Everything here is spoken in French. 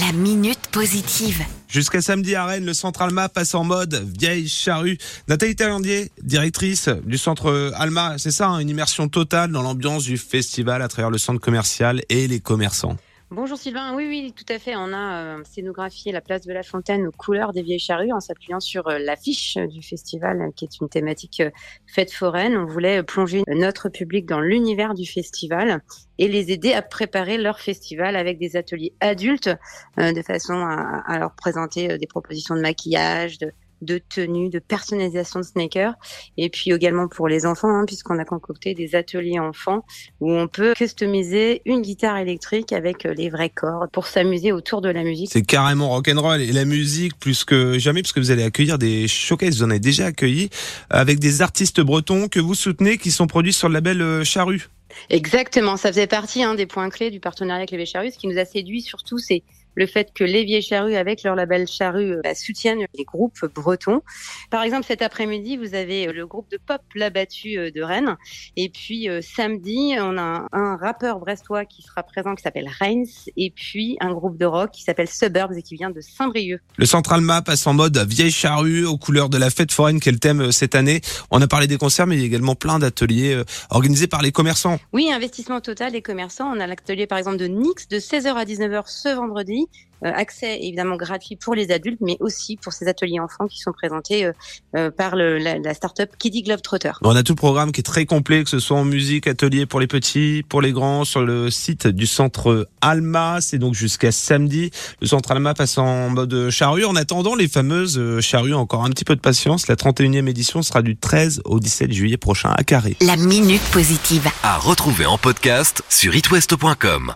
La minute positive. Jusqu'à samedi à Rennes, le centre Alma passe en mode vieille charrue. Nathalie Talandier, directrice du centre Alma, c'est ça, hein, une immersion totale dans l'ambiance du festival à travers le centre commercial et les commerçants. Bonjour Sylvain, oui, oui, tout à fait. On a euh, scénographié la place de la Fontaine aux couleurs des vieilles charrues en s'appuyant sur euh, l'affiche du festival qui est une thématique euh, fête foraine. On voulait plonger notre public dans l'univers du festival et les aider à préparer leur festival avec des ateliers adultes de façon à, à, leur présenter des propositions de maquillage, de, de tenue, de personnalisation de sneakers, et puis également pour les enfants, hein, puisqu'on a concocté des ateliers enfants où on peut customiser une guitare électrique avec euh, les vrais cordes pour s'amuser autour de la musique. C'est carrément rock'n'roll et la musique plus que jamais, parce que vous allez accueillir des showcases, vous en avez déjà accueilli, avec des artistes bretons que vous soutenez qui sont produits sur le label euh, Charrue. Exactement, ça faisait partie hein, des points clés du partenariat avec les Charrues. Ce qui nous a séduit surtout, c'est le fait que les Vieilles Charrues, avec leur label Charrue, euh, bah, soutiennent les groupes bretons. Par exemple, cet après-midi, vous avez euh, le groupe de pop La Battue euh, de Rennes. Et puis samedi, on a un, rappeur brestois qui sera présent qui s'appelle Reigns. Et puis un groupe de rock qui s'appelle Suburbs et qui vient de Saint-Brieuc. Le Central Map passe en mode Vieille Charrue aux couleurs de la fête foraine qui est le thème cette année. On a parlé des concerts, mais il y a également plein d'ateliers organisés par les commerçants. Oui, investissement total des commerçants. On a l'atelier par exemple de Nix de 16h à 19h ce vendredi. Euh, accès évidemment gratuit pour les adultes, mais aussi pour ces ateliers enfants qui sont présentés euh, euh, par le, la, la start-up Kiddy Globetrotter. On a tout le programme qui est très complet, que ce soit en musique, atelier pour les petits, pour les grands, sur le site du centre Alma. C'est donc jusqu'à samedi. Le centre Alma passe en mode charrue. En attendant, les fameuses charrues, encore un petit peu de patience. La 31e édition sera du 13 au 17 juillet prochain à Carré. La minute positive. À retrouver en podcast sur itwest.com.